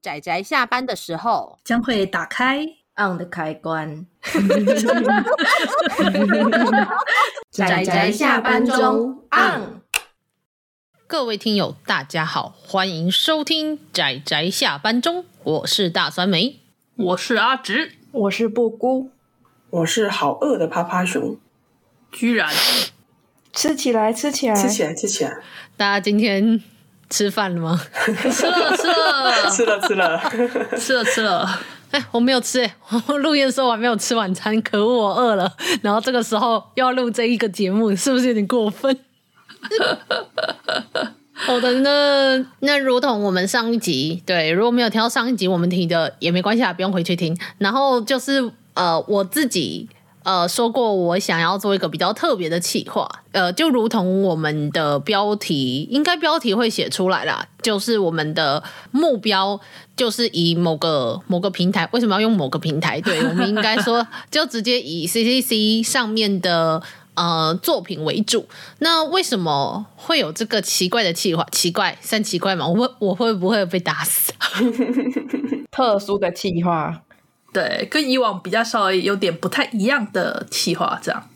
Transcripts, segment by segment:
宅宅下班的时候将会打开 on 的开关。仔仔下班中 on。各位听友，大家好，欢迎收听仔仔下班中，我是大酸梅，我是阿直，我是布姑，我是好饿的趴趴熊，居然吃起来，吃起来，吃起来，吃起来！大家今天吃饭了吗？吃了，吃了，吃了，吃了，吃了，吃了。哎，我没有吃，哎，我录音的时候我还没有吃晚餐，可恶，我饿了。然后这个时候又要录这一个节目，是不是有点过分？好的呢，那如同我们上一集，对，如果没有听到上一集我们提的也没关系啊，不用回去听。然后就是呃，我自己呃说过，我想要做一个比较特别的企划，呃，就如同我们的标题，应该标题会写出来啦，就是我们的目标就是以某个某个平台，为什么要用某个平台？对，我们应该说 就直接以 CCC 上面的。呃，作品为主。那为什么会有这个奇怪的企划？奇怪，算奇怪吗？我会，我会不会被打死？特殊的企划，对，跟以往比较稍微有点不太一样的企划，这样。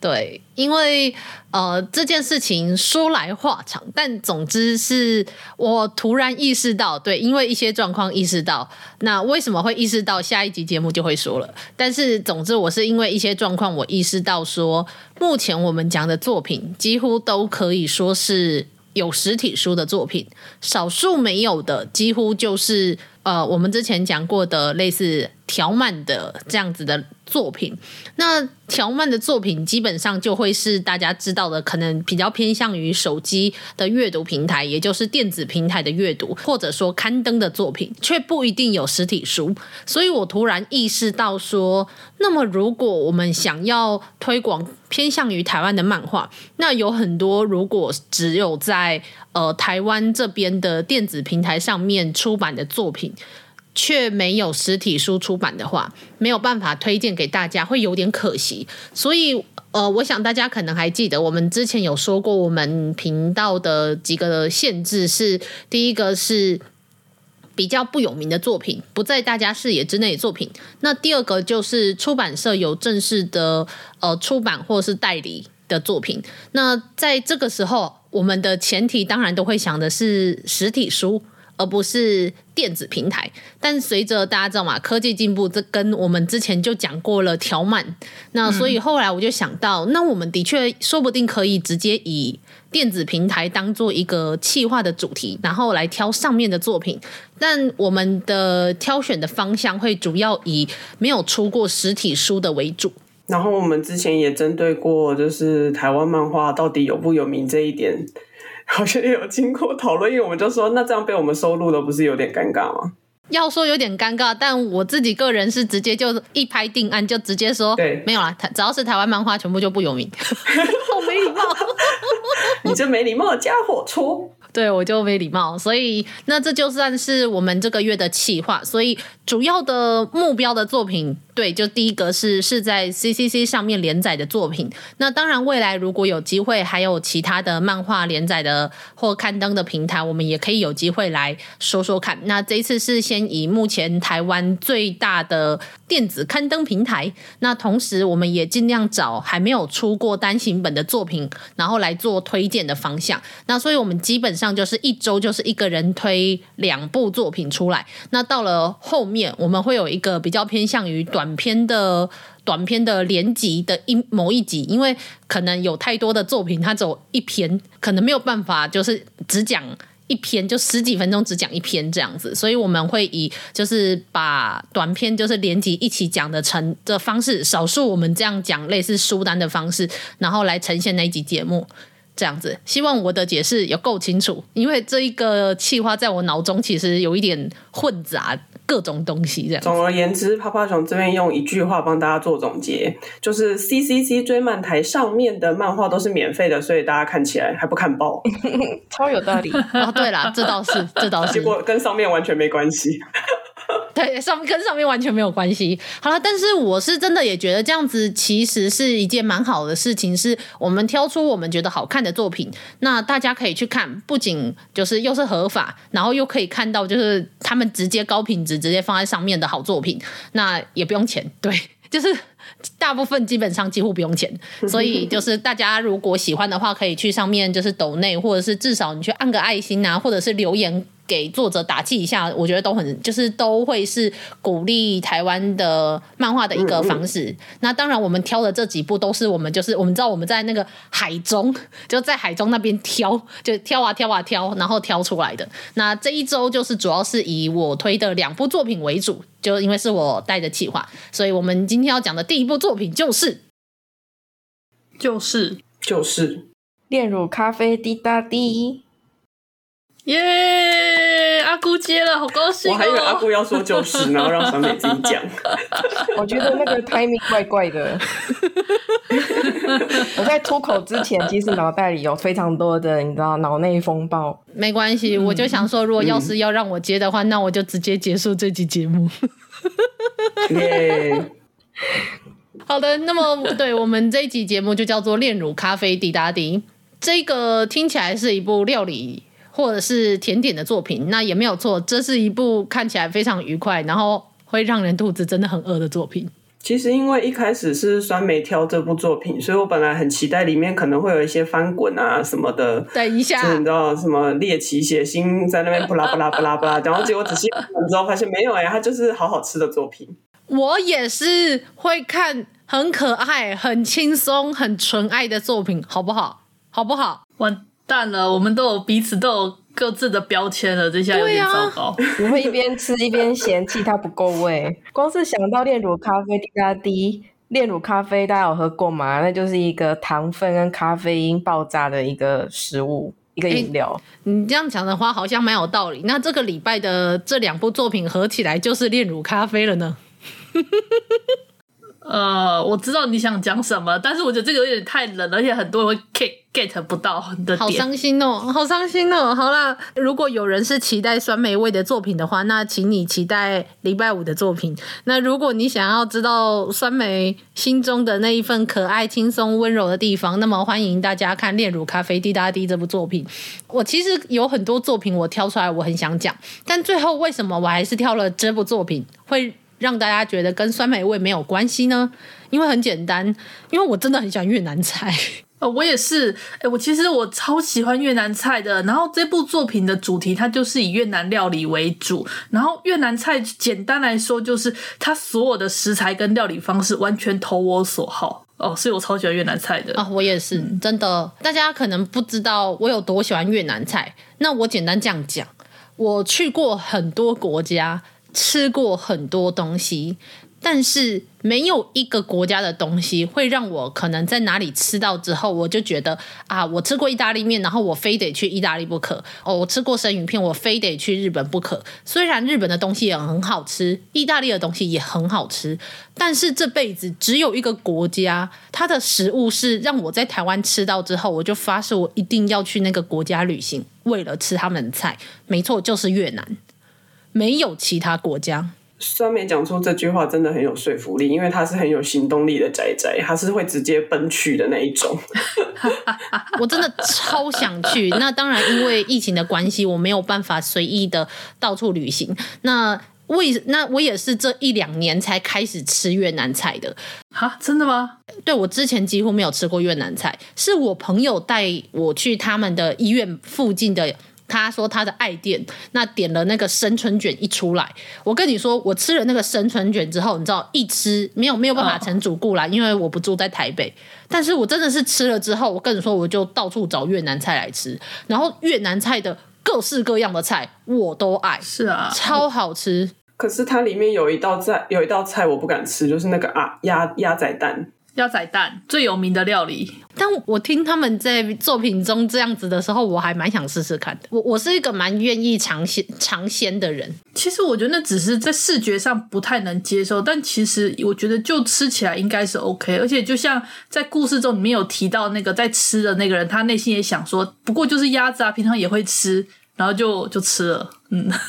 对，因为呃这件事情说来话长，但总之是我突然意识到，对，因为一些状况意识到，那为什么会意识到？下一集节目就会说了。但是总之，我是因为一些状况，我意识到说，目前我们讲的作品几乎都可以说是有实体书的作品，少数没有的，几乎就是呃我们之前讲过的类似条漫的这样子的作品。那条漫的作品基本上就会是大家知道的，可能比较偏向于手机的阅读平台，也就是电子平台的阅读，或者说刊登的作品，却不一定有实体书。所以我突然意识到说，那么如果我们想要推广偏向于台湾的漫画，那有很多如果只有在呃台湾这边的电子平台上面出版的作品。却没有实体书出版的话，没有办法推荐给大家，会有点可惜。所以，呃，我想大家可能还记得，我们之前有说过，我们频道的几个限制是：第一个是比较不有名的作品，不在大家视野之内的作品；那第二个就是出版社有正式的呃出版或是代理的作品。那在这个时候，我们的前提当然都会想的是实体书。而不是电子平台，但随着大家知道嘛，科技进步，这跟我们之前就讲过了条漫，那所以后来我就想到，嗯、那我们的确说不定可以直接以电子平台当做一个企划的主题，然后来挑上面的作品，但我们的挑选的方向会主要以没有出过实体书的为主。然后我们之前也针对过，就是台湾漫画到底有不有名这一点。好像也有经过讨论，因为我们就说，那这样被我们收录了，不是有点尴尬吗？要说有点尴尬，但我自己个人是直接就一拍定案，就直接说，对，没有啦，只要是台湾漫画，全部就不有名。好没礼貌，你这没礼貌的家伙，戳。对，我就没礼貌，所以那这就算是我们这个月的企划。所以主要的目标的作品，对，就第一个是是在 CCC 上面连载的作品。那当然，未来如果有机会，还有其他的漫画连载的或刊登的平台，我们也可以有机会来说说看。那这一次是先以目前台湾最大的电子刊登平台，那同时我们也尽量找还没有出过单行本的作品，然后来做推荐的方向。那所以我们基本上就是一周就是一个人推两部作品出来。那到了后面，我们会有一个比较偏向于短篇的短篇的连集的一某一集，因为可能有太多的作品，它走一篇，可能没有办法就是只讲一篇，就十几分钟只讲一篇这样子。所以我们会以就是把短篇就是连集一起讲的成的方式，少数我们这样讲类似书单的方式，然后来呈现那一集节目。这样子，希望我的解释有够清楚，因为这一个气话在我脑中其实有一点混杂各种东西。这样，总而言之，泡泡熊这边用一句话帮大家做总结，就是 CCC 追漫台上面的漫画都是免费的，所以大家看起来还不看爆，超有道理。哦，对啦，这倒是，这倒是，结果跟上面完全没关系。对，上跟上面完全没有关系。好了，但是我是真的也觉得这样子其实是一件蛮好的事情，是我们挑出我们觉得好看的作品，那大家可以去看，不仅就是又是合法，然后又可以看到就是他们直接高品质直接放在上面的好作品，那也不用钱，对，就是。大部分基本上几乎不用钱，所以就是大家如果喜欢的话，可以去上面就是抖内，或者是至少你去按个爱心啊，或者是留言。给作者打气一下，我觉得都很就是都会是鼓励台湾的漫画的一个方式。嗯嗯。那当然，我们挑的这几部都是我们就是我们知道我们在那个海中就在海中那边挑，就挑啊挑啊挑，然后挑出来的。那这一周就是主要是以我推的两部作品为主，就因为是我带的企划，所以我们今天要讲的第一部作品就是就是就是炼乳咖啡滴答滴。耶、yeah！阿姑接了，好高兴哦！我还以为阿姑要说就是，然后让小美自己讲。我觉得那个 timing 怪怪的。我在出口之前，其实脑袋里有非常多的，你知道，脑内风暴。没关系，我就想说，如果要是要让我接的话，嗯、那我就直接结束这集节目。耶！好的，那么对我们这一集节目就叫做《炼乳咖啡滴答滴》，这个听起来是一部料理。或者是甜点的作品，那也没有错。这是一部看起来非常愉快，然后会让人肚子真的很饿的作品。其实因为一开始是酸梅挑这部作品，所以我本来很期待里面可能会有一些翻滚啊什么的。等一下，你知道什么猎奇血腥在那边不拉不拉不拉不拉，然后结果仔细看之后发现没有哎、欸，它就是好好吃的作品。我也是会看很可爱、很轻松、很纯爱的作品，好不好？好不好？完。淡了，我们都有彼此都有各自的标签了，这下有点糟糕。你、啊、会一边吃一边嫌弃它不够味。光是想到炼乳咖啡滴答滴，炼乳咖啡大家有喝过吗？那就是一个糖分跟咖啡因爆炸的一个食物，一个饮料。欸、你这样讲的话，好像蛮有道理。那这个礼拜的这两部作品合起来就是炼乳咖啡了呢。呃，我知道你想讲什么，但是我觉得这个有点太冷，而且很多人会 get get 不到的点。好伤心哦，好伤心哦。好啦，如果有人是期待酸梅味的作品的话，那请你期待礼拜五的作品。那如果你想要知道酸梅心中的那一份可爱、轻松、温柔的地方，那么欢迎大家看《炼乳咖啡滴答滴》这部作品。我其实有很多作品我挑出来，我很想讲，但最后为什么我还是挑了这部作品？会。让大家觉得跟酸梅味没有关系呢？因为很简单，因为我真的很喜欢越南菜。呃，我也是。哎，我其实我超喜欢越南菜的。然后这部作品的主题它就是以越南料理为主。然后越南菜简单来说就是它所有的食材跟料理方式完全投我所好。哦，所以我超喜欢越南菜的。啊，我也是，真的。大家可能不知道我有多喜欢越南菜。那我简单这样讲，我去过很多国家。吃过很多东西，但是没有一个国家的东西会让我可能在哪里吃到之后，我就觉得啊，我吃过意大利面，然后我非得去意大利不可。哦，我吃过生鱼片，我非得去日本不可。虽然日本的东西也很好吃，意大利的东西也很好吃，但是这辈子只有一个国家，它的食物是让我在台湾吃到之后，我就发誓我一定要去那个国家旅行，为了吃他们的菜。没错，就是越南。没有其他国家。酸梅讲出这句话真的很有说服力，因为他是很有行动力的仔仔，他是会直接奔去的那一种。我真的超想去。那当然，因为疫情的关系，我没有办法随意的到处旅行。那为那我也是这一两年才开始吃越南菜的。哈，真的吗？对，我之前几乎没有吃过越南菜，是我朋友带我去他们的医院附近的。他说他的爱店，那点了那个生春卷一出来，我跟你说，我吃了那个生春卷之后，你知道一吃没有没有办法成主顾啦，因为我不住在台北。但是我真的是吃了之后，我跟你说，我就到处找越南菜来吃，然后越南菜的各式各样的菜我都爱，是啊，超好吃。可是它里面有一道菜，有一道菜我不敢吃，就是那个啊鸭鸭仔蛋。鸭仔蛋最有名的料理，但我听他们在作品中这样子的时候，我还蛮想试试看的。我我是一个蛮愿意尝鲜尝鲜的人。其实我觉得那只是在视觉上不太能接受，但其实我觉得就吃起来应该是 OK。而且就像在故事中里面有提到那个在吃的那个人，他内心也想说，不过就是鸭子啊，平常也会吃，然后就就吃了。嗯。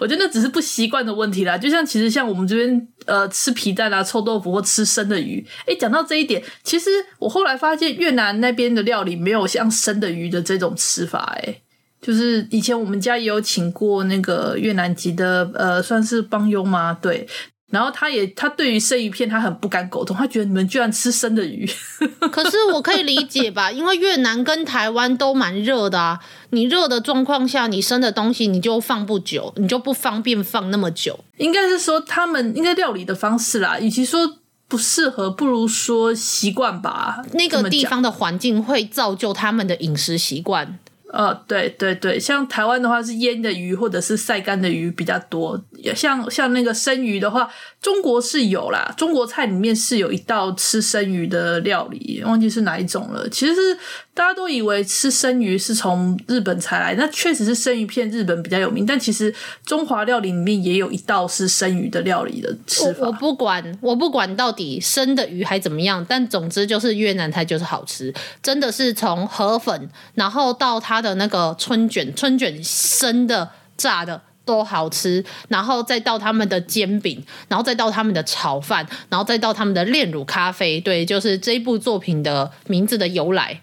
我觉得那只是不习惯的问题啦。就像其实像我们这边呃吃皮蛋啊、臭豆腐或吃生的鱼，哎，讲到这一点，其实我后来发现越南那边的料理没有像生的鱼的这种吃法，哎，就是以前我们家也有请过那个越南籍的呃，算是帮佣吗？对。然后他也，他对于生鱼片他很不敢苟同，他觉得你们居然吃生的鱼。可是我可以理解吧，因为越南跟台湾都蛮热的啊。你热的状况下，你生的东西你就放不久，你就不方便放那么久。应该是说他们应该料理的方式啦，与其说不适合，不如说习惯吧。那个地方的环境会造就他们的饮食习惯。呃，对对对，像台湾的话是腌的鱼或者是晒干的鱼比较多，像像那个生鱼的话，中国是有啦，中国菜里面是有一道吃生鱼的料理，忘记是哪一种了。其实是大家都以为吃生鱼是从日本才来，那确实是生鱼片日本比较有名，但其实中华料理里面也有一道是生鱼的料理的吃法。我，不管，我不管到底生的鱼还怎么样，但总之就是越南菜就是好吃，真的是从河粉，然后到它。的那个春卷，春卷生的、炸的都好吃，然后再到他们的煎饼，然后再到他们的炒饭，然后再到他们的炼乳咖啡。对，就是这部作品的名字的由来。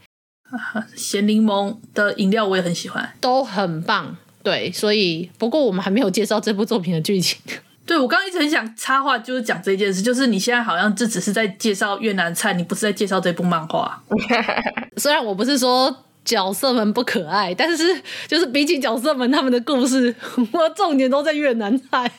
咸柠檬的饮料我也很喜欢，都很棒。对，所以不过我们还没有介绍这部作品的剧情。对，我刚刚一直很想插话，就是讲这件事，就是你现在好像这只是在介绍越南菜，你不是在介绍这部漫画。虽然我不是说。角色们不可爱，但是就是比起角色们他们的故事，我重点都在越南菜。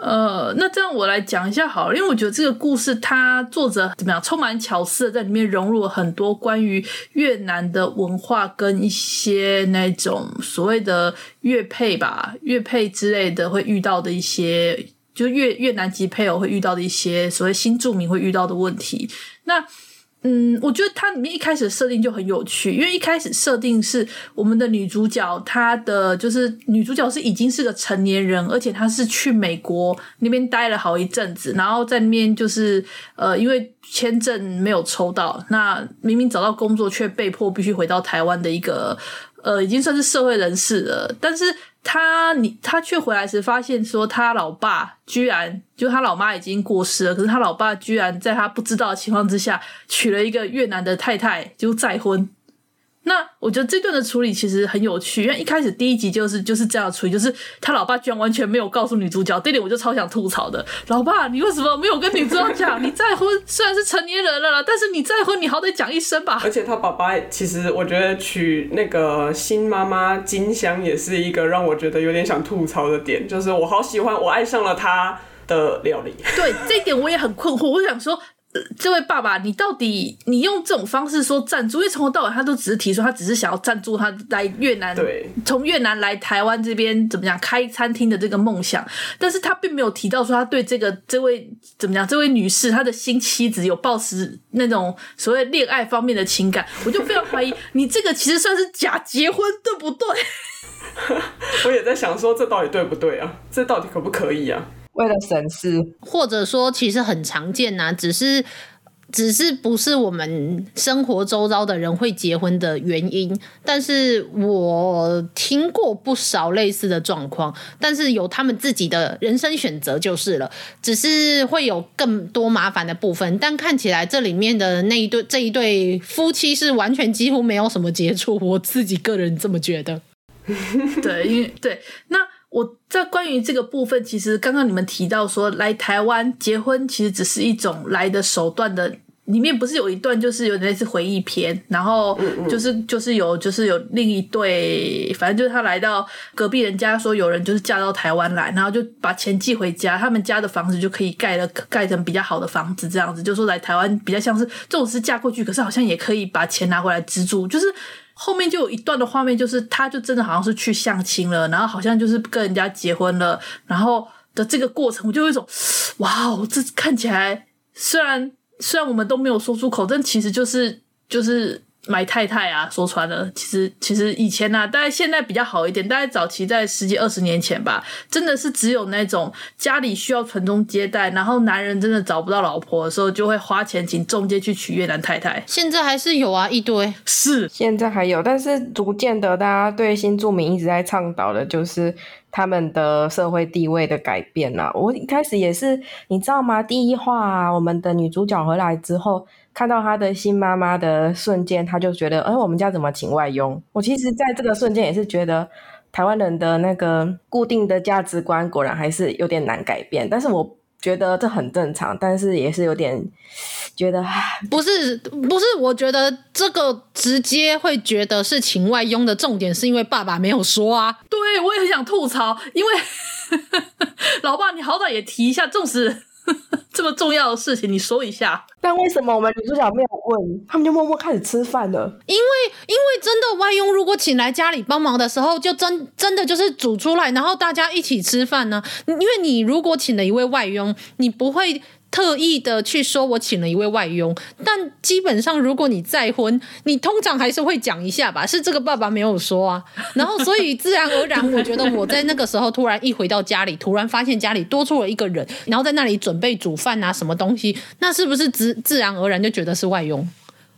呃，那这样我来讲一下好了，因为我觉得这个故事它作者怎么样，充满巧思，在里面融入了很多关于越南的文化跟一些那种所谓的乐配吧、乐配之类的会遇到的一些，就越越南籍配偶会遇到的一些所谓新住民会遇到的问题。那嗯，我觉得它里面一开始的设定就很有趣，因为一开始设定是我们的女主角，她的就是女主角是已经是个成年人，而且她是去美国那边待了好一阵子，然后在那边就是呃，因为签证没有抽到，那明明找到工作却被迫必须回到台湾的一个呃，已经算是社会人士了，但是。他你他却回来时发现说，他老爸居然就他老妈已经过世了，可是他老爸居然在他不知道的情况之下娶了一个越南的太太，就再婚。那我觉得这段的处理其实很有趣，因为一开始第一集就是就是这样处理，就是他老爸居然完全没有告诉女主角，这点我就超想吐槽的。老爸，你为什么没有跟女主角讲你再婚？虽然是成年人了啦，但是你再婚，你好歹讲一声吧。而且他爸爸其实，我觉得娶那个新妈妈金香也是一个让我觉得有点想吐槽的点，就是我好喜欢，我爱上了他的料理。对，这一点我也很困惑，我想说。这位爸爸，你到底你用这种方式说赞助？因为从头到尾他都只是提出，他只是想要赞助他来越南，对，从越南来台湾这边怎么讲开餐厅的这个梦想，但是他并没有提到说他对这个这位怎么讲这位女士他的新妻子有抱持那种所谓恋爱方面的情感，我就非常怀疑你这个其实算是假结婚，对不对？我也在想说这到底对不对啊？这到底可不可以啊？为了省事，或者说其实很常见呐、啊，只是只是不是我们生活周遭的人会结婚的原因。但是我听过不少类似的状况，但是有他们自己的人生选择就是了，只是会有更多麻烦的部分。但看起来这里面的那一对这一对夫妻是完全几乎没有什么接触，我自己个人这么觉得。对，因为对那。我在关于这个部分，其实刚刚你们提到说来台湾结婚，其实只是一种来的手段的。里面不是有一段就是有点类似回忆篇，然后就是就是有就是有另一对，反正就是他来到隔壁人家说有人就是嫁到台湾来，然后就把钱寄回家，他们家的房子就可以盖了盖成比较好的房子，这样子就说来台湾比较像是这种是嫁过去，可是好像也可以把钱拿回来资助，就是。后面就有一段的画面，就是他就真的好像是去相亲了，然后好像就是跟人家结婚了，然后的这个过程，我就有一种，哇哦，这看起来虽然虽然我们都没有说出口，但其实就是就是买太太啊，说穿了，其实其实以前啊，大概现在比较好一点，大概早期在十几二十年前吧，真的是只有那种家里需要传宗接代，然后男人真的找不到老婆的时候，就会花钱请中介去娶越南太太。现在还是有啊，一堆是现在还有，但是逐渐的，大家对新住民一直在倡导的就是他们的社会地位的改变啊。我一开始也是，你知道吗？第一话啊，我们的女主角回来之后。看到他的新妈妈的瞬间，他就觉得，哎，我们家怎么请外佣？我其实在这个瞬间也是觉得，台湾人的那个固定的价值观果然还是有点难改变。但是我觉得这很正常，但是也是有点觉得，不是不是，我觉得这个直接会觉得是请外佣的重点，是因为爸爸没有说啊。对，我也很想吐槽，因为 老爸，你好歹也提一下，重视。这么重要的事情，你说一下。但为什么我们女主角没有问，他们就默默开始吃饭了？因为，因为真的外佣如果请来家里帮忙的时候，就真真的就是煮出来，然后大家一起吃饭呢。因为你如果请了一位外佣，你不会。特意的去说，我请了一位外佣，但基本上如果你再婚，你通常还是会讲一下吧，是这个爸爸没有说啊，然后所以自然而然，我觉得我在那个时候突然一回到家里，突然发现家里多出了一个人，然后在那里准备煮饭啊，什么东西，那是不是自自然而然就觉得是外佣？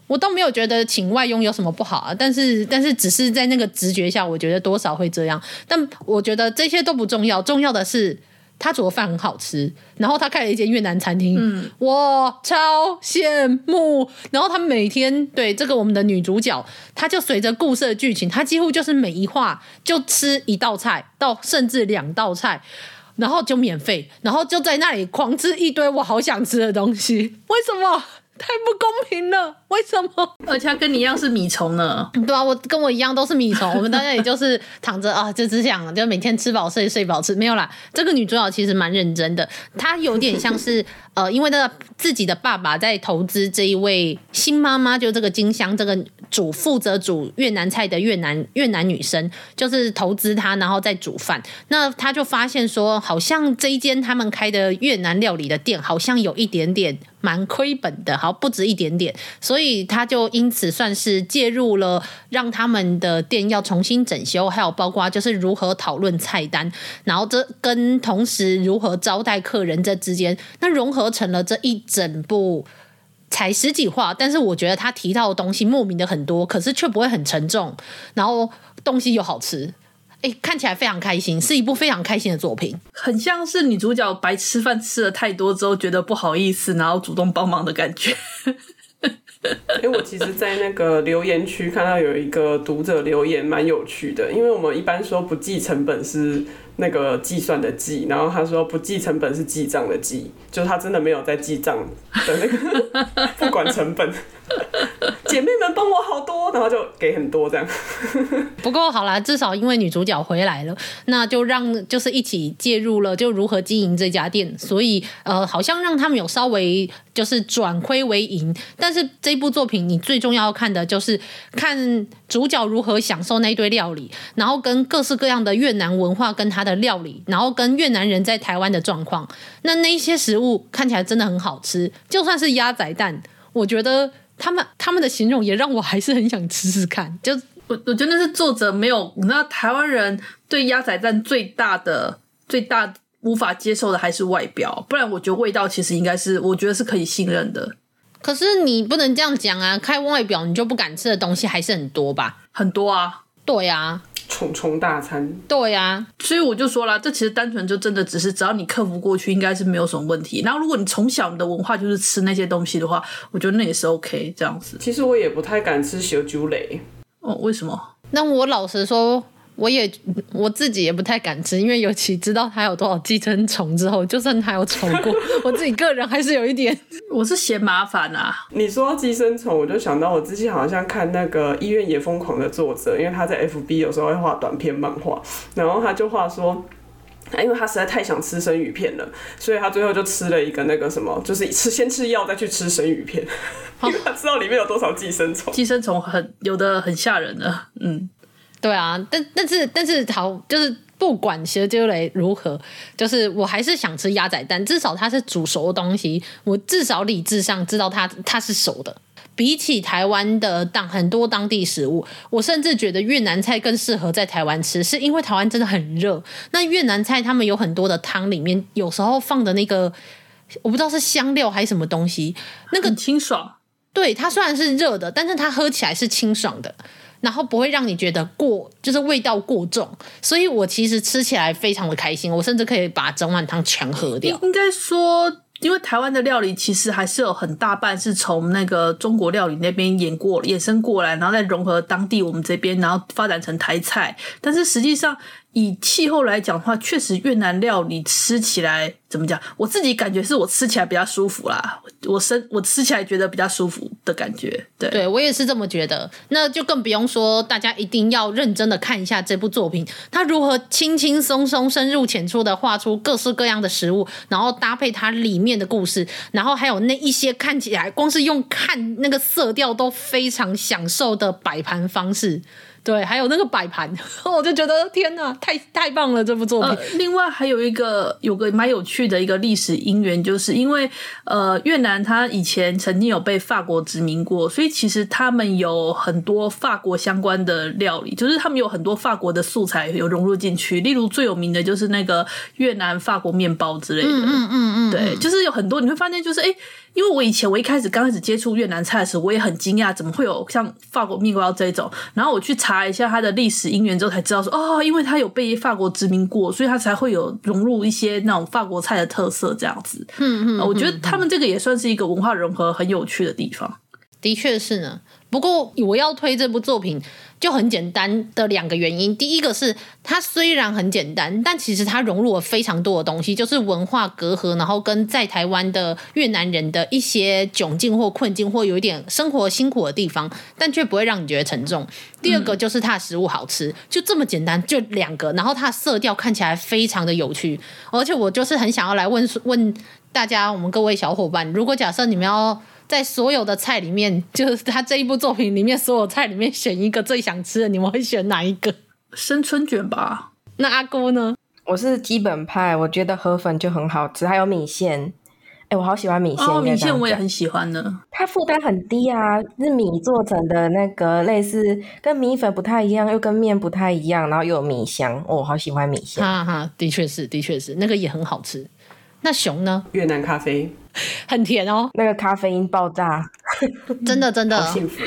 我倒没有觉得请外佣有什么不好啊，但是但是只是在那个直觉下，我觉得多少会这样，但我觉得这些都不重要，重要的是。他煮的饭很好吃，然后他开了一间越南餐厅，嗯，我超羡慕。然后他每天对这个我们的女主角，她就随着故事的剧情，她几乎就是每一话就吃一道菜，到甚至两道菜，然后就免费，然后就在那里狂吃一堆我好想吃的东西。为什么？太不公平了！为什么？而且他跟你一样是米虫呢？对啊，我跟我一样都是米虫。我们大家也就是躺着啊，就只想就每天吃饱睡，睡饱吃。没有啦，这个女主角其实蛮认真的，她有点像是 呃，因为那个自己的爸爸在投资这一位新妈妈，就这个金香这个煮负责煮越南菜的越南越南女生，就是投资她，然后再煮饭。那她就发现说，好像这一间他们开的越南料理的店，好像有一点点。蛮亏本的，好不止一点点，所以他就因此算是介入了，让他们的店要重新整修，还有包括就是如何讨论菜单，然后这跟同时如何招待客人这之间，那融合成了这一整部才十几话，但是我觉得他提到的东西莫名的很多，可是却不会很沉重，然后东西又好吃。哎，看起来非常开心，是一部非常开心的作品，很像是女主角白吃饭吃了太多之后觉得不好意思，然后主动帮忙的感觉。因 为我其实，在那个留言区看到有一个读者留言，蛮有趣的。因为我们一般说不计成本是那个计算的计，然后他说不计成本是记账的记，就是他真的没有在记账的那个，不管成本。姐妹们帮我好多，然后就给很多这样。不过好啦，至少因为女主角回来了，那就让就是一起介入了，就如何经营这家店。所以呃，好像让他们有稍微就是转亏为盈。但是这部作品你最重要看的就是看主角如何享受那一堆料理，然后跟各式各样的越南文化跟他的料理，然后跟越南人在台湾的状况。那那些食物看起来真的很好吃，就算是鸭仔蛋，我觉得。他们他们的形容也让我还是很想吃吃看。就我我觉得是作者没有，你知道台湾人对鸭仔蛋最大的最大无法接受的还是外表，不然我觉得味道其实应该是我觉得是可以信任的。可是你不能这样讲啊！看外表你就不敢吃的东西还是很多吧？很多啊，对啊。虫虫大餐，对呀、啊，所以我就说了，这其实单纯就真的只是只要你克服过去，应该是没有什么问题。然后如果你从小你的文化就是吃那些东西的话，我觉得那也是 OK 这样子。其实我也不太敢吃小酒类，哦，为什么？那我老实说。我也我自己也不太敢吃，因为尤其知道它有多少寄生虫之后，就算它有丑过，我自己个人还是有一点，我是嫌麻烦啊。你说寄生虫，我就想到我之前好像看那个《医院也疯狂》的作者，因为他在 FB 有时候会画短篇漫画，然后他就画说，因为他实在太想吃生鱼片了，所以他最后就吃了一个那个什么，就是吃先吃药再去吃生鱼片，因为他知道里面有多少寄生虫，寄生虫很有的很吓人的，嗯。对啊，但但是但是好，就是不管小猪雷如何，就是我还是想吃鸭仔蛋，至少它是煮熟的东西，我至少理智上知道它它是熟的。比起台湾的当很多当地食物，我甚至觉得越南菜更适合在台湾吃，是因为台湾真的很热。那越南菜他们有很多的汤里面，有时候放的那个我不知道是香料还是什么东西，那个清爽。对，它虽然是热的，但是它喝起来是清爽的。然后不会让你觉得过，就是味道过重，所以我其实吃起来非常的开心，我甚至可以把整碗汤全喝掉。应该说，因为台湾的料理其实还是有很大半是从那个中国料理那边演过、衍生过来，然后再融合当地我们这边，然后发展成台菜。但是实际上，以气候来讲的话，确实越南料理吃起来怎么讲？我自己感觉是我吃起来比较舒服啦，我生我吃起来觉得比较舒服的感觉。对，对我也是这么觉得。那就更不用说，大家一定要认真的看一下这部作品，它如何轻轻松松、深入浅出的画出各式各样的食物，然后搭配它里面的故事，然后还有那一些看起来光是用看那个色调都非常享受的摆盘方式。对，还有那个摆盘，我就觉得天哪，太太棒了！这部作品。呃，另外还有一个有个蛮有趣的一个历史因缘，就是因为呃越南它以前曾经有被法国殖民过，所以其实他们有很多法国相关的料理，就是他们有很多法国的素材有融入进去。例如最有名的就是那个越南法国面包之类的。嗯嗯嗯嗯，对，就是有很多你会发现，就是哎。诶因为我以前我一开始刚开始接触越南菜的时候，我也很惊讶，怎么会有像法国面包这种？然后我去查一下它的历史因缘之后，才知道说哦，因为它有被法国殖民过，所以它才会有融入一些那种法国菜的特色这样子。嗯嗯，我觉得他们这个也算是一个文化融合很有趣的地方。的确是呢。不过我要推这部作品。就很简单的两个原因，第一个是它虽然很简单，但其实它融入了非常多的东西，就是文化隔阂，然后跟在台湾的越南人的一些窘境或困境，或有一点生活辛苦的地方，但却不会让你觉得沉重。第二个就是它的食物好吃，就这么简单，就两个，然后它的色调看起来非常的有趣，而且我就是很想要来问问大家，我们各位小伙伴，如果假设你们要。在所有的菜里面，就是他这一部作品里面所有菜里面选一个最想吃的，你们会选哪一个？生春卷吧。那阿姑呢？我是基本派，我觉得河粉就很好吃，还有米线。哎、欸，我好喜欢米线。哦，米线我也很喜欢呢。它负担很低啊，是米做成的那个类似跟米粉不太一样，又跟面不太一样，然后又有米香。哦，好喜欢米线。哈哈，的确是，的确是，那个也很好吃。那熊呢？越南咖啡很甜哦，那个咖啡因爆炸，真的真的好幸福。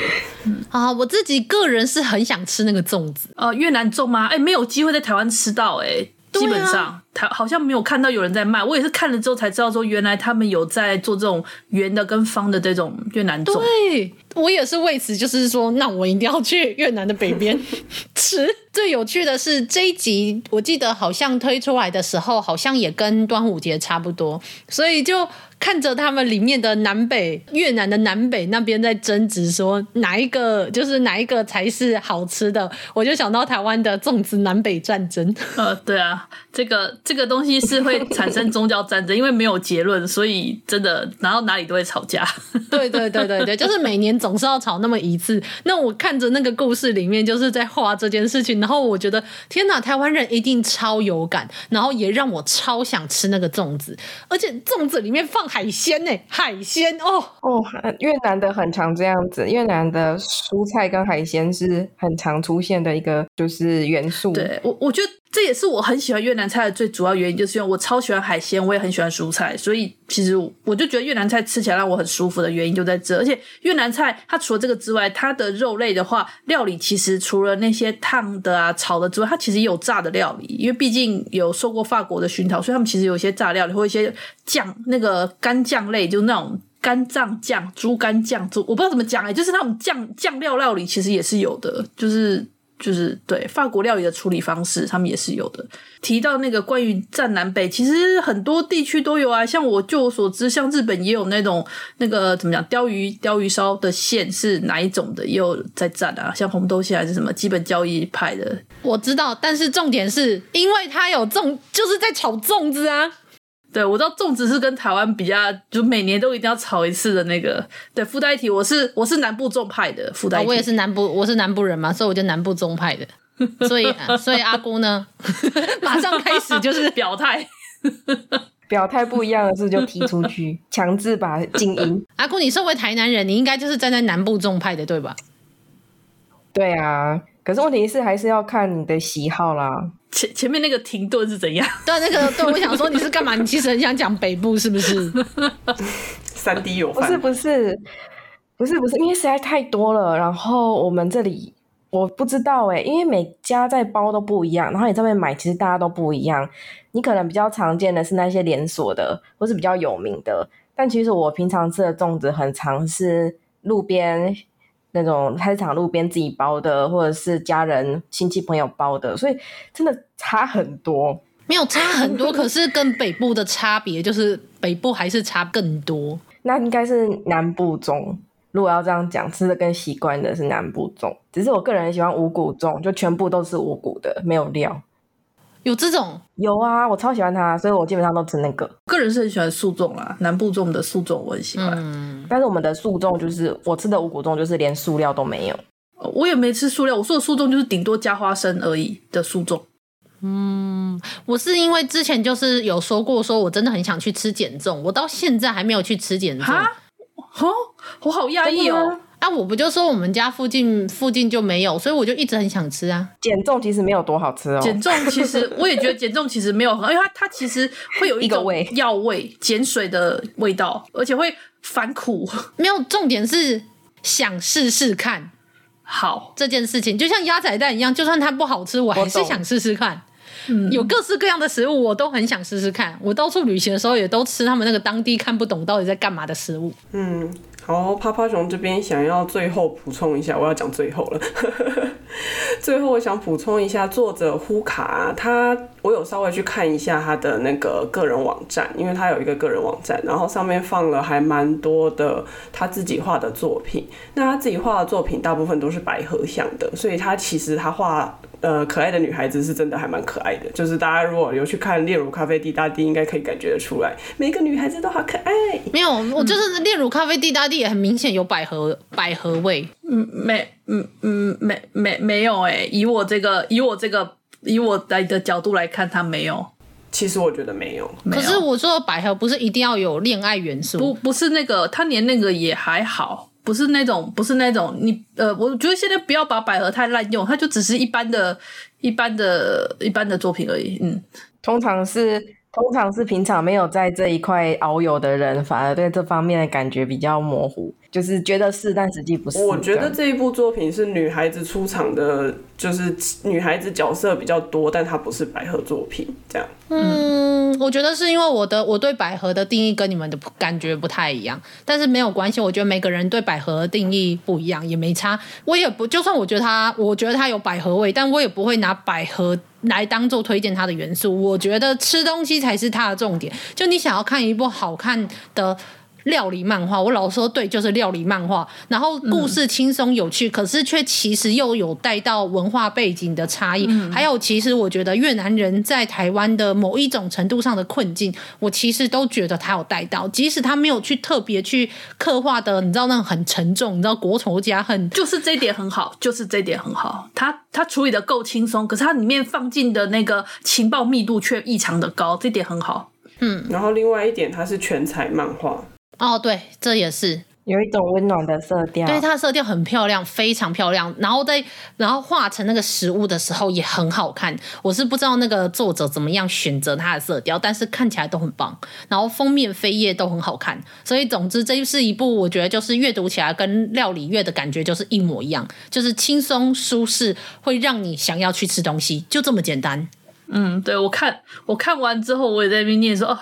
啊，我自己个人是很想吃那个粽子。呃，越南粽吗？哎、欸，没有机会在台湾吃到、欸，哎。基本上，他好像没有看到有人在卖。我也是看了之后才知道，说原来他们有在做这种圆的跟方的这种越南粽。对，我也是为此，就是说，那我一定要去越南的北边 吃。最有趣的是这一集，我记得好像推出来的时候，好像也跟端午节差不多，所以就。看着他们里面的南北越南的南北那边在争执，说哪一个就是哪一个才是好吃的，我就想到台湾的粽子南北战争。呃，对啊，这个这个东西是会产生宗教战争，因为没有结论，所以真的然后哪里都会吵架。对对对对对，就是每年总是要吵那么一次。那我看着那个故事里面就是在画这件事情，然后我觉得天哪，台湾人一定超有感，然后也让我超想吃那个粽子，而且粽子里面放。海鲜呢、欸？海鲜哦哦，越南的很常这样子，越南的蔬菜跟海鲜是很常出现的一个就是元素。对我，我觉得这也是我很喜欢越南菜的最主要原因，就是因为我超喜欢海鲜，我也很喜欢蔬菜，所以其实我就觉得越南菜吃起来让我很舒服的原因就在这。而且越南菜它除了这个之外，它的肉类的话，料理其实除了那些烫的啊、炒的之外，它其实也有炸的料理，因为毕竟有受过法国的熏陶，所以他们其实有一些炸料理或一些酱那个。干酱类就那种肝脏酱、猪肝酱，猪我不知道怎么讲哎、就是那种酱酱料料理，其实也是有的，就是就是对法国料理的处理方式，他们也是有的。提到那个关于战南北，其实很多地区都有啊，像我就我所知，像日本也有那种那个怎么讲鯛鱼鯛鱼烧的馅是哪一种的，也有在战啊，像红豆馅还是什么基本交易派的，我知道，但是重点是因为它有粽，就是在炒粽子啊。对，我知道粽子是跟台湾比较，就每年都一定要炒一次的那个。对，附带一提，我是我是南部粽派的，附带、哦。我也是南部，我是南部人嘛，所以我就南部粽派的。所以，所以阿姑呢，马上开始就是 表态。表态不一样的事就踢出去，强制把静音。阿姑，你身为台南人，你应该就是站在南部众派的，对吧？对啊，可是问题是还是要看你的喜好啦。前前面那个停顿是怎样？对，那个对，我想说你是干嘛？你其实很想讲北部是不是？三 D 有不是不是不是不是，因为实在太多了。然后我们这里我不知道哎，因为每家在包都不一样，然后你这边买其实大家都不一样。你可能比较常见的是那些连锁的，或是比较有名的。但其实我平常吃的粽子很常是路边那种菜市场路边自己包的，或者是家人亲戚朋友包的，所以真的差很多。没有差很多，可是跟北部的差别就是北部还是差更多。那应该是南部粽。如果要这样讲，吃的更习惯的是南部粽。只是我个人很喜欢五谷粽，就全部都是五谷的，没有料。有这种？有啊，我超喜欢它，所以我基本上都吃那个。个人是很喜欢素粽啦，南部粽的素粽我很喜欢。嗯，但是我们的素粽就是我吃的五谷粽，就是连素料都没有。我也没吃素料，我说的素粽就是顶多加花生而已的素粽。嗯，我是因为之前就是有说过，说我真的很想去吃减重，我到现在还没有去吃减重。哈，哦，我好压抑哦。啊，我不就说我们家附近附近就没有，所以我就一直很想吃啊。减重其实没有多好吃哦。减重其实我也觉得减重其实没有很，因为它它其实会有一种药味、碱水的味道，而且会反苦。没有，重点是想试试看。好，这件事情就像鸭仔蛋一样，就算它不好吃，我还是想试试看。嗯，有各式各样的食物，我都很想试试看。我到处旅行的时候，也都吃他们那个当地看不懂到底在干嘛的食物。嗯。好，趴趴熊这边想要最后补充一下，我要讲最后了。最后，我想补充一下，作者呼卡他，我有稍微去看一下他的那个个人网站，因为他有一个个人网站，然后上面放了还蛮多的他自己画的作品。那他自己画的作品大部分都是百合像的，所以他其实他画。呃，可爱的女孩子是真的还蛮可爱的，就是大家如果有去看《炼乳咖啡滴答滴》，应该可以感觉得出来，每个女孩子都好可爱。没有，我就是《炼乳咖啡滴答滴》也很明显有百合百合味。嗯，没，嗯嗯，没没没有哎，以我这个以我这个以我来的角度来看，它没有。其实我觉得没有。可是我说的百合不是一定要有恋爱元素，不不是那个，它连那个也还好。不是那种，不是那种，你呃，我觉得现在不要把百合太滥用，它就只是一般的、一般的、一般的作品而已。嗯，通常是通常是平常没有在这一块遨游的人，反而对这方面的感觉比较模糊。就是觉得是，但实际不是。我觉得这一部作品是女孩子出场的，就是女孩子角色比较多，但它不是百合作品这样。嗯，我觉得是因为我的我对百合的定义跟你们的感觉不太一样，但是没有关系。我觉得每个人对百合的定义不一样，也没差。我也不，就算我觉得它，我觉得它有百合味，但我也不会拿百合来当做推荐它的元素。我觉得吃东西才是它的重点。就你想要看一部好看的。料理漫画，我老说对，就是料理漫画。然后故事轻松有趣，嗯、可是却其实又有带到文化背景的差异。嗯、还有，其实我觉得越南人在台湾的某一种程度上的困境，我其实都觉得他有带到，即使他没有去特别去刻画的，你知道那种很沉重，你知道国仇家恨，就是这一点很好，就是这一点很好。他他处理的够轻松，可是他里面放进的那个情报密度却异常的高，这点很好。嗯，然后另外一点，它是全彩漫画。哦，对，这也是有一种温暖的色调。对，它的色调很漂亮，非常漂亮。然后在然后画成那个食物的时候也很好看。我是不知道那个作者怎么样选择它的色调，但是看起来都很棒。然后封面、扉页都很好看。所以总之，这是一部我觉得就是阅读起来跟料理月的感觉就是一模一样，就是轻松舒适，会让你想要去吃东西，就这么简单。嗯，对，我看我看完之后，我也在那边念说哦。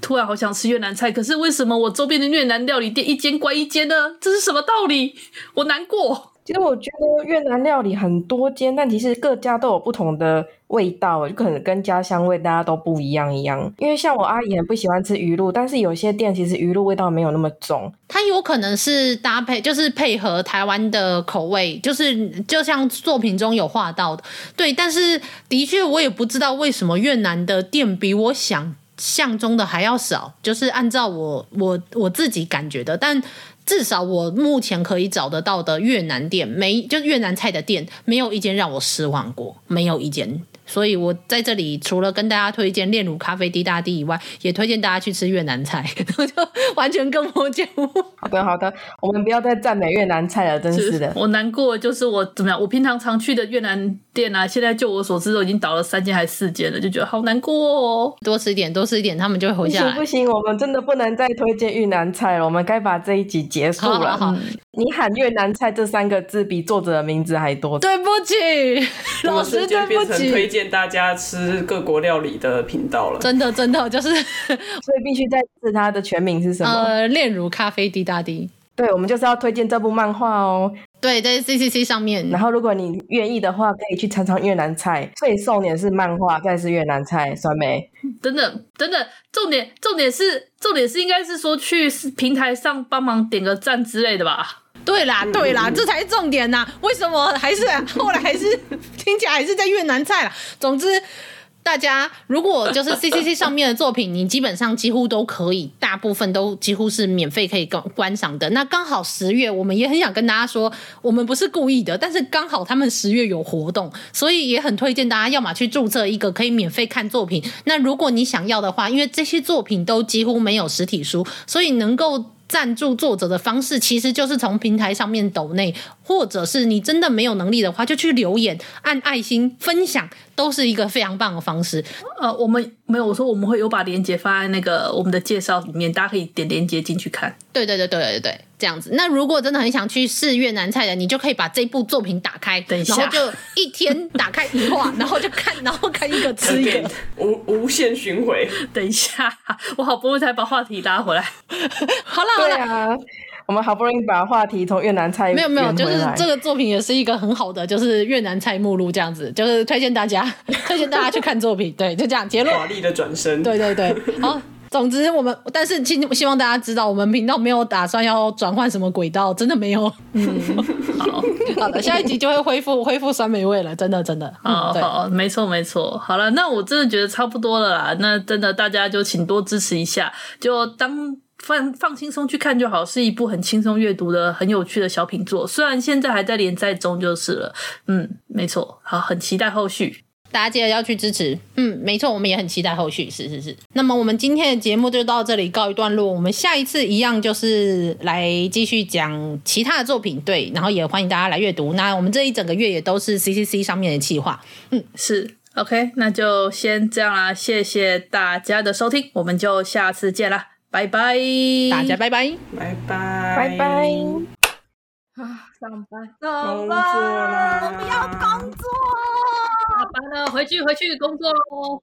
突然好想吃越南菜，可是为什么我周边的越南料理店一间关一间呢？这是什么道理？我难过。其实我觉得越南料理很多间，但其实各家都有不同的味道，就可能跟家乡味大家都不一样一样。因为像我阿姨很不喜欢吃鱼露，但是有些店其实鱼露味道没有那么重。它有可能是搭配，就是配合台湾的口味，就是就像作品中有画到的。对，但是的确我也不知道为什么越南的店比我想。相中的还要少，就是按照我我我自己感觉的，但至少我目前可以找得到的越南店，没就越南菜的店，没有一间让我失望过，没有一间。所以我在这里除了跟大家推荐炼乳咖啡滴答滴以外，也推荐大家去吃越南菜，就完全跟我讲。好的，好的，我们不要再赞美越南菜了，真是的。是我难过就是我怎么样？我平常常去的越南店啊，现在就我所知都已经倒了三间还是四间了，就觉得好难过哦。多吃一点，多吃一点，他们就会活下来。不行，不行，我们真的不能再推荐越南菜了，我们该把这一集结束了。好好好，你喊越南菜这三个字比作者的名字还多。对不起，老师，对不起。推荐大家吃各国料理的频道了。真的，真的就是，所以必须再次它的全名是什么？呃，炼乳咖啡滴答滴。对，我们就是要推荐这部漫画哦。对，在 CCC 上面。然后，如果你愿意的话，可以去尝尝越南菜。所以，送点是漫画，再是越南菜，酸梅。等等，等等，重点，重点是，重点是，应该是说去平台上帮忙点个赞之类的吧？对啦，对啦，这才是重点呐！为什么还是 后来还是听起来还是在越南菜啦？总之。大家如果就是 CCC 上面的作品，你基本上几乎都可以，大部分都几乎是免费可以观观赏的。那刚好十月，我们也很想跟大家说，我们不是故意的，但是刚好他们十月有活动，所以也很推荐大家，要么去注册一个可以免费看作品。那如果你想要的话，因为这些作品都几乎没有实体书，所以能够。赞助作者的方式其实就是从平台上面抖内，或者是你真的没有能力的话，就去留言、按爱心、分享，都是一个非常棒的方式。呃，我们没有我说我们会有把链接放在那个我们的介绍里面，大家可以点链接进去看。对对对对对对，这样子。那如果真的很想去试越南菜的，你就可以把这部作品打开，等一下，然后就一天打开一话，然后就看，然后看一个吃一个，无无限循环。等一下，我好不容易才把话题拉回来。好了。对啊，我们好不容易把话题从越南菜没有没有，就是这个作品也是一个很好的，就是越南菜目录这样子，就是推荐大家推荐大家去看作品，对，就这样结论。华丽的转身，对对对，好，总之我们，但是希希望大家知道，我们频道没有打算要转换什么轨道，真的没有。嗯，好好的，下一集就会恢复恢复酸梅味了，真的真的。好、嗯、好，没错没错。好了，那我真的觉得差不多了啦，那真的大家就请多支持一下，就当。放放轻松去看就好，是一部很轻松阅读的、很有趣的小品作。虽然现在还在连载中，就是了。嗯，没错，好，很期待后续。大家记得要去支持。嗯，没错，我们也很期待后续。是是是。那么我们今天的节目就到这里告一段落。我们下一次一样就是来继续讲其他的作品，对，然后也欢迎大家来阅读。那我们这一整个月也都是 CCC 上面的计划。嗯，是 OK，那就先这样啦。谢谢大家的收听，我们就下次见啦。拜拜，大家拜拜，拜拜，拜拜。啊，上班，上班，我不要工作，下班了，回去，回去工作喽。